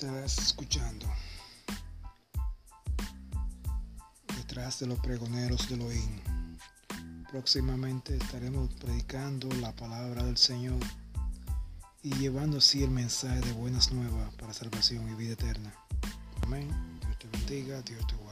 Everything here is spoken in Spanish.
Estás escuchando detrás de los pregoneros de Elohim. Próximamente estaremos predicando la palabra del Señor y llevando así el mensaje de buenas nuevas para salvación y vida eterna. Amén. Dios te bendiga, Dios te guarde.